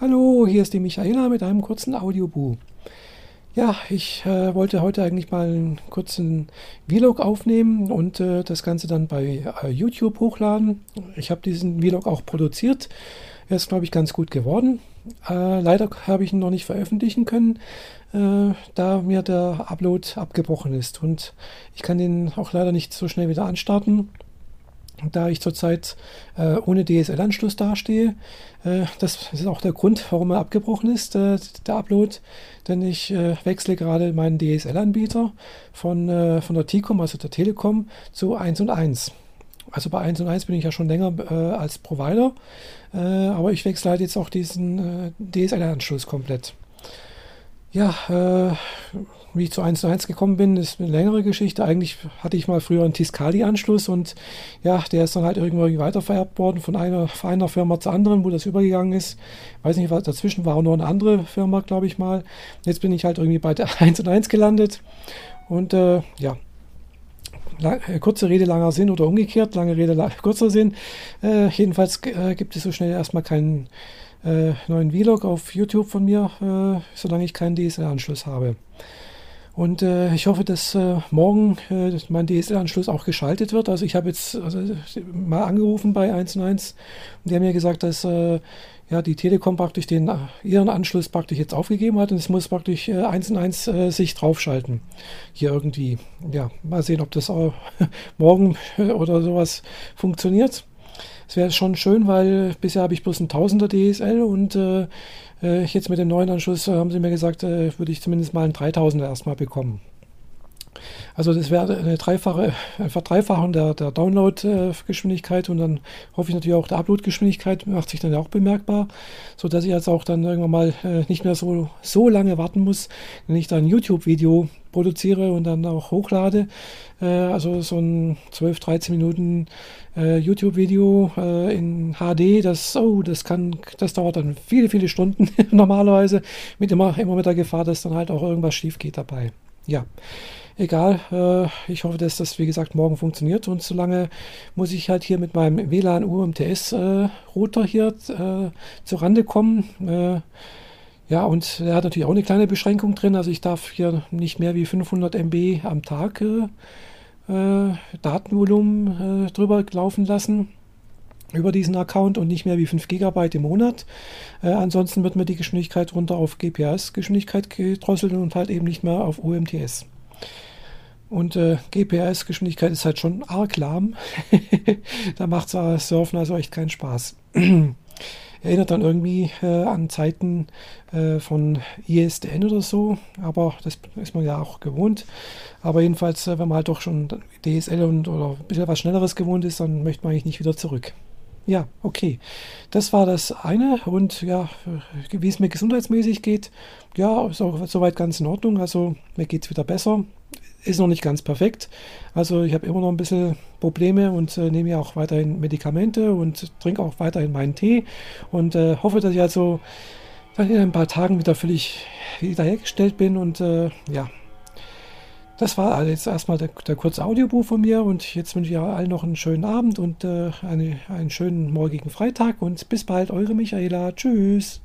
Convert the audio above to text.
Hallo, hier ist die Michaela mit einem kurzen Audiobu. Ja, ich äh, wollte heute eigentlich mal einen kurzen Vlog aufnehmen und äh, das Ganze dann bei äh, YouTube hochladen. Ich habe diesen Vlog auch produziert. Er ist, glaube ich, ganz gut geworden. Äh, leider habe ich ihn noch nicht veröffentlichen können, äh, da mir der Upload abgebrochen ist. Und ich kann den auch leider nicht so schnell wieder anstarten da ich zurzeit äh, ohne DSL-Anschluss dastehe. Äh, das ist auch der Grund, warum er abgebrochen ist, äh, der Upload. Denn ich äh, wechsle gerade meinen DSL-Anbieter von, äh, von der T-Com, also der Telekom, zu 1 und 1. Also bei 1 und 1 bin ich ja schon länger äh, als Provider, aber ich wechsle halt jetzt auch diesen DSL-Anschluss komplett. Ja, äh, wie ich zu 1 1 gekommen bin, ist eine längere Geschichte. Eigentlich hatte ich mal früher einen Tiscali-Anschluss und ja, der ist dann halt irgendwie weitervererbt worden von einer, von einer Firma zur anderen, wo das übergegangen ist. Weiß nicht, was dazwischen war auch noch eine andere Firma, glaube ich mal. Jetzt bin ich halt irgendwie bei der 1 und 1 gelandet und äh, ja, äh, kurze Rede, langer Sinn oder umgekehrt, lange Rede, kurzer Sinn. Äh, jedenfalls äh, gibt es so schnell erstmal keinen äh, neuen Vlog auf YouTube von mir, äh, solange ich keinen DSL-Anschluss habe. Und äh, ich hoffe, dass äh, morgen äh, mein DSL-Anschluss auch geschaltet wird. Also ich habe jetzt also, mal angerufen bei 1&1 und die haben mir gesagt, dass äh, ja, die Telekom praktisch den, ihren Anschluss praktisch jetzt aufgegeben hat und es muss praktisch äh, 1&1 äh, sich draufschalten. Hier irgendwie. Ja, mal sehen, ob das auch morgen oder sowas funktioniert. Es wäre schon schön, weil bisher habe ich bloß ein Tausender DSL und äh, äh, jetzt mit dem neuen Anschluss äh, haben sie mir gesagt, äh, würde ich zumindest mal ein 3000er erstmal bekommen. Also das wäre eine dreifache, eine Verdreifachung der, der Download-Geschwindigkeit und dann hoffe ich natürlich auch, der Upload-Geschwindigkeit macht sich dann auch bemerkbar, sodass ich jetzt auch dann irgendwann mal äh, nicht mehr so, so lange warten muss, wenn ich dann ein YouTube-Video produziere und dann auch hochlade. Äh, also so ein 12, 13 Minuten äh, YouTube-Video in HD, das, oh, das kann, das dauert dann viele, viele Stunden normalerweise, mit immer, immer mit der Gefahr, dass dann halt auch irgendwas schief geht dabei. Ja. Egal, äh, ich hoffe, dass das wie gesagt morgen funktioniert und solange muss ich halt hier mit meinem WLAN UMTS äh, hier äh, zur Rande kommen. Äh, ja, und er hat natürlich auch eine kleine Beschränkung drin, also ich darf hier nicht mehr wie 500 MB am Tag äh, äh, Datenvolumen drüber laufen lassen über diesen Account und nicht mehr wie 5 GB im Monat. Äh, ansonsten wird mir die Geschwindigkeit runter auf GPS-Geschwindigkeit gedrosselt und halt eben nicht mehr auf UMTS. Und äh, GPS-Geschwindigkeit ist halt schon arg lahm. da macht äh, Surfen also echt keinen Spaß. Erinnert dann irgendwie äh, an Zeiten äh, von ISDN oder so, aber das ist man ja auch gewohnt. Aber jedenfalls, äh, wenn man halt doch schon DSL und oder ein bisschen was Schnelleres gewohnt ist, dann möchte man eigentlich nicht wieder zurück. Ja, okay. Das war das eine. Und ja, wie es mir gesundheitsmäßig geht, ja, ist auch soweit ganz in Ordnung. Also mir geht es wieder besser ist noch nicht ganz perfekt. Also ich habe immer noch ein bisschen Probleme und äh, nehme ja auch weiterhin Medikamente und trinke auch weiterhin meinen Tee und äh, hoffe, dass ich also dann in ein paar Tagen wieder völlig wiederhergestellt bin und äh, ja. Das war jetzt erstmal der, der kurze Audiobuch von mir und jetzt wünsche ich allen noch einen schönen Abend und äh, eine, einen schönen morgigen Freitag und bis bald, eure Michaela. Tschüss.